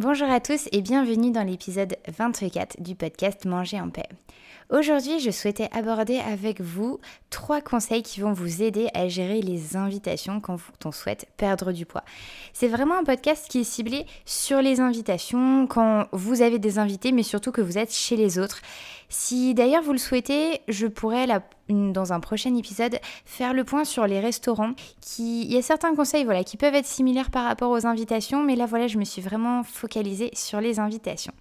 Bonjour à tous et bienvenue dans l'épisode 24 du podcast Manger en paix. Aujourd'hui, je souhaitais aborder avec vous trois conseils qui vont vous aider à gérer les invitations quand on souhaite perdre du poids. C'est vraiment un podcast qui est ciblé sur les invitations quand vous avez des invités, mais surtout que vous êtes chez les autres. Si d'ailleurs vous le souhaitez, je pourrais dans un prochain épisode faire le point sur les restaurants. Il y a certains conseils qui peuvent être similaires par rapport aux invitations, mais là voilà, je me suis vraiment focalisée sur les invitations.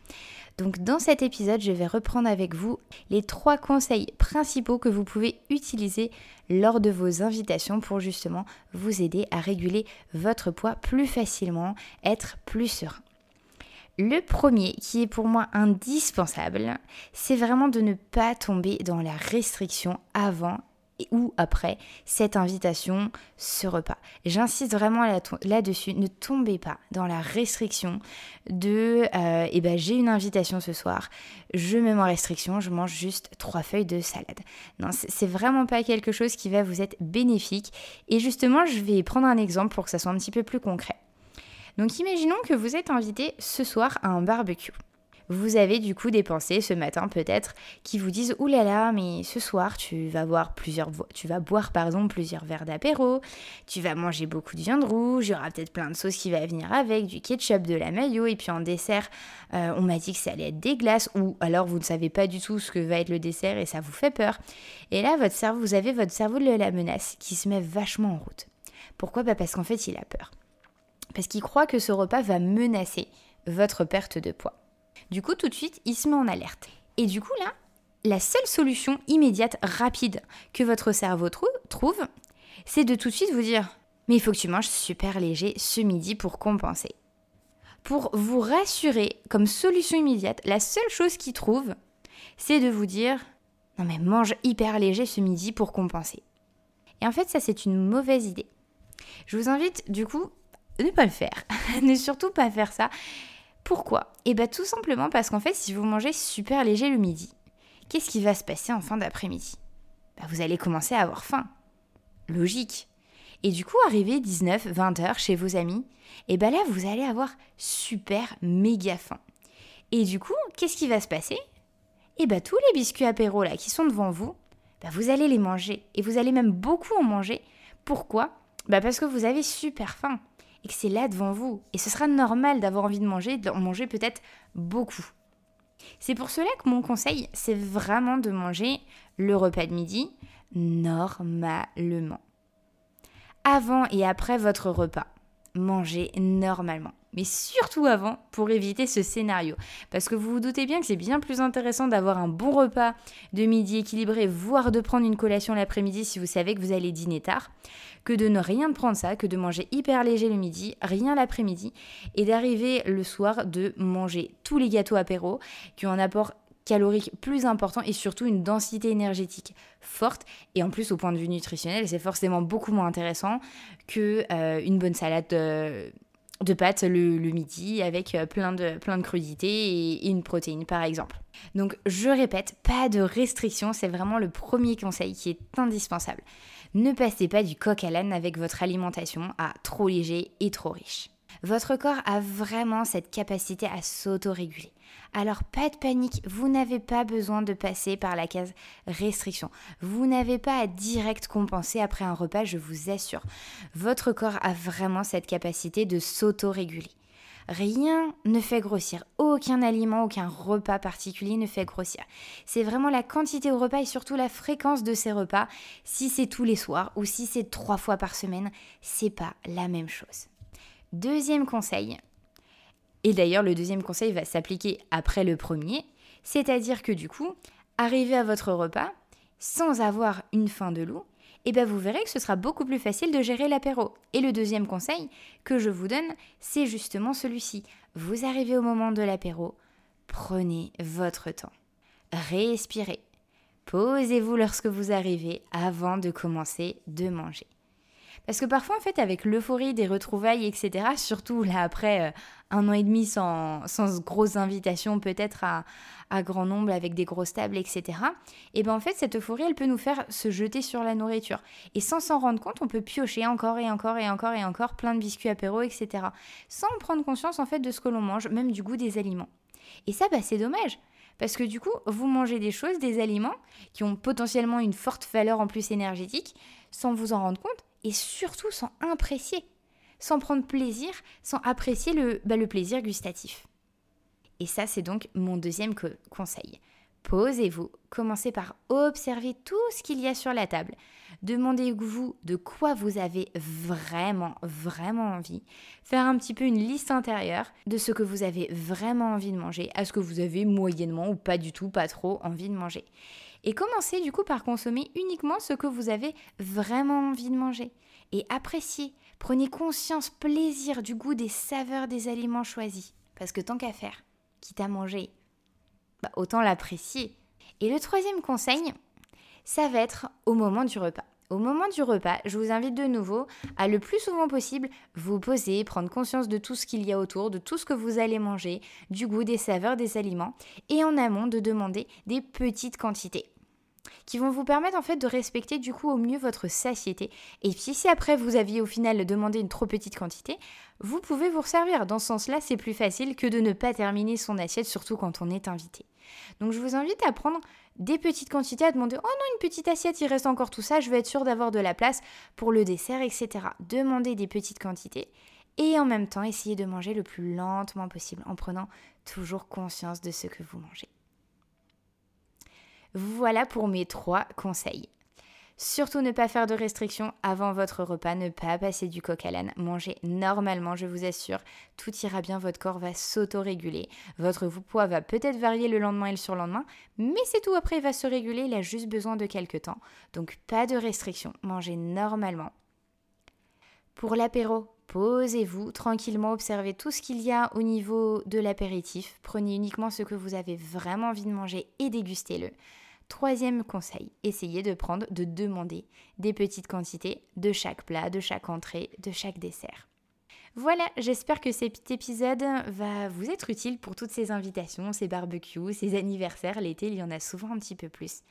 Donc dans cet épisode, je vais reprendre avec vous les trois conseils principaux que vous pouvez utiliser lors de vos invitations pour justement vous aider à réguler votre poids plus facilement, être plus serein. Le premier, qui est pour moi indispensable, c'est vraiment de ne pas tomber dans la restriction avant ou après cette invitation, ce repas. J'insiste vraiment là-dessus, ne tombez pas dans la restriction de euh, eh ben, j'ai une invitation ce soir, je mets en restriction, je mange juste trois feuilles de salade. Non, c'est vraiment pas quelque chose qui va vous être bénéfique. Et justement, je vais prendre un exemple pour que ça soit un petit peu plus concret. Donc imaginons que vous êtes invité ce soir à un barbecue. Vous avez du coup des pensées ce matin peut-être qui vous disent Ouh là là, mais ce soir tu vas boire plusieurs tu vas boire par exemple plusieurs verres d'apéro, tu vas manger beaucoup de viande rouge, il y aura peut-être plein de sauces qui va venir avec, du ketchup, de la mayo et puis en dessert, euh, on m'a dit que ça allait être des glaces ou alors vous ne savez pas du tout ce que va être le dessert et ça vous fait peur. Et là votre cerveau, vous avez votre cerveau de la menace qui se met vachement en route. Pourquoi? Bah Parce qu'en fait il a peur parce qu'il croit que ce repas va menacer votre perte de poids. Du coup, tout de suite, il se met en alerte. Et du coup, là, la seule solution immédiate, rapide que votre cerveau trouve, c'est de tout de suite vous dire Mais il faut que tu manges super léger ce midi pour compenser. Pour vous rassurer, comme solution immédiate, la seule chose qu'il trouve, c'est de vous dire Non, mais mange hyper léger ce midi pour compenser. Et en fait, ça, c'est une mauvaise idée. Je vous invite, du coup, ne pas le faire. ne surtout pas faire ça. Pourquoi? Eh bien tout simplement parce qu'en fait, si vous mangez super léger le midi, qu'est-ce qui va se passer en fin d'après-midi? Bah, Vous allez commencer à avoir faim. Logique. Et du coup, arrivé 19, 20 heures chez vos amis, et bien là, vous allez avoir super méga faim. Et du coup, qu'est-ce qui va se passer? Eh bien tous les biscuits apéro là qui sont devant vous, bah, vous allez les manger. Et vous allez même beaucoup en manger. Pourquoi? Bah Parce que vous avez super faim et que c'est là devant vous. Et ce sera normal d'avoir envie de manger, d'en manger peut-être beaucoup. C'est pour cela que mon conseil, c'est vraiment de manger le repas de midi normalement. Avant et après votre repas, mangez normalement mais surtout avant pour éviter ce scénario. Parce que vous vous doutez bien que c'est bien plus intéressant d'avoir un bon repas de midi équilibré, voire de prendre une collation l'après-midi si vous savez que vous allez dîner tard, que de ne rien prendre ça, que de manger hyper léger le midi, rien l'après-midi, et d'arriver le soir de manger tous les gâteaux apéro qui ont un apport calorique plus important et surtout une densité énergétique forte. Et en plus, au point de vue nutritionnel, c'est forcément beaucoup moins intéressant que euh, une bonne salade. Euh, de pâtes le, midi avec euh, plein de, crudités et, une protéine par exemple. Donc je répète, pas de restriction, c'est vraiment le premier conseil qui est indispensable. Ne passez pas du coq à l'âne avec votre alimentation à trop léger et trop riche. Votre corps a vraiment cette capacité à s'autoréguler. Alors pas de panique, vous n'avez pas besoin de passer par la case restriction. Vous n'avez pas à direct compenser après un repas, je vous assure. Votre corps a vraiment cette capacité de s'autoréguler. Rien ne fait grossir, aucun aliment, aucun repas particulier ne fait grossir. C'est vraiment la quantité au repas et surtout la fréquence de ces repas. Si c'est tous les soirs ou si c'est trois fois par semaine, c'est pas la même chose. Deuxième conseil, et d'ailleurs le deuxième conseil va s'appliquer après le premier, c'est-à-dire que du coup, arriver à votre repas sans avoir une faim de loup, et bien vous verrez que ce sera beaucoup plus facile de gérer l'apéro. Et le deuxième conseil que je vous donne, c'est justement celui-ci. Vous arrivez au moment de l'apéro, prenez votre temps. Respirez. Posez-vous lorsque vous arrivez avant de commencer de manger. Parce que parfois, en fait, avec l'euphorie des retrouvailles, etc., surtout là après euh, un an et demi sans, sans grosses invitations, peut-être à, à, grand nombre avec des grosses tables, etc., et bien en fait, cette euphorie, elle peut nous faire se jeter sur la nourriture. Et sans s'en rendre compte, on peut piocher encore et encore et encore et encore plein de biscuits apéro, etc., sans prendre conscience en fait de ce que l'on mange, même du goût des aliments. Et ça, bah, c'est dommage. Parce que du coup, vous mangez des choses, des aliments qui ont potentiellement une forte valeur en plus énergétique, sans vous en rendre compte, et surtout sans apprécier, sans prendre plaisir, sans apprécier le, bah, le plaisir gustatif. Et ça, c'est donc mon deuxième conseil. Posez-vous, commencez par observer tout ce qu'il y a sur la table. Demandez-vous de quoi vous avez vraiment, vraiment envie. Faire un petit peu une liste intérieure de ce que vous avez vraiment envie de manger, à ce que vous avez moyennement ou pas du tout, pas trop envie de manger. Et commencez du coup par consommer uniquement ce que vous avez vraiment envie de manger. Et appréciez, prenez conscience, plaisir du goût des saveurs des aliments choisis. Parce que tant qu'à faire, quitte à manger, bah, autant l'apprécier. Et le troisième conseil, ça va être au moment du repas. Au moment du repas, je vous invite de nouveau à le plus souvent possible vous poser, prendre conscience de tout ce qu'il y a autour, de tout ce que vous allez manger, du goût, des saveurs des aliments, et en amont de demander des petites quantités qui vont vous permettre en fait de respecter du coup au mieux votre satiété. Et puis si après vous aviez au final demandé une trop petite quantité, vous pouvez vous resservir. Dans ce sens-là, c'est plus facile que de ne pas terminer son assiette, surtout quand on est invité. Donc je vous invite à prendre des petites quantités, à demander Oh non, une petite assiette, il reste encore tout ça, je vais être sûr d'avoir de la place pour le dessert, etc. Demandez des petites quantités et en même temps essayer de manger le plus lentement possible en prenant toujours conscience de ce que vous mangez. Voilà pour mes trois conseils. Surtout ne pas faire de restrictions avant votre repas, ne pas passer du coq à l'âne, mangez normalement, je vous assure, tout ira bien, votre corps va s'auto-réguler, votre poids va peut-être varier le lendemain et le surlendemain, mais c'est tout, après il va se réguler, il a juste besoin de quelques temps. Donc pas de restrictions, mangez normalement. Pour l'apéro, posez-vous tranquillement, observez tout ce qu'il y a au niveau de l'apéritif, prenez uniquement ce que vous avez vraiment envie de manger et dégustez-le. Troisième conseil, essayez de prendre, de demander des petites quantités de chaque plat, de chaque entrée, de chaque dessert. Voilà, j'espère que cet épisode va vous être utile pour toutes ces invitations, ces barbecues, ces anniversaires. L'été, il y en a souvent un petit peu plus.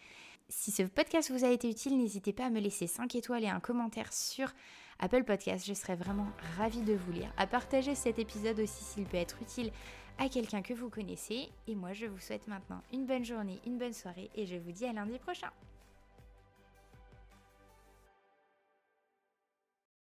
Si ce podcast vous a été utile, n'hésitez pas à me laisser 5 étoiles et un commentaire sur Apple Podcast. Je serais vraiment ravie de vous lire. À partager cet épisode aussi s'il peut être utile à quelqu'un que vous connaissez. Et moi, je vous souhaite maintenant une bonne journée, une bonne soirée et je vous dis à lundi prochain.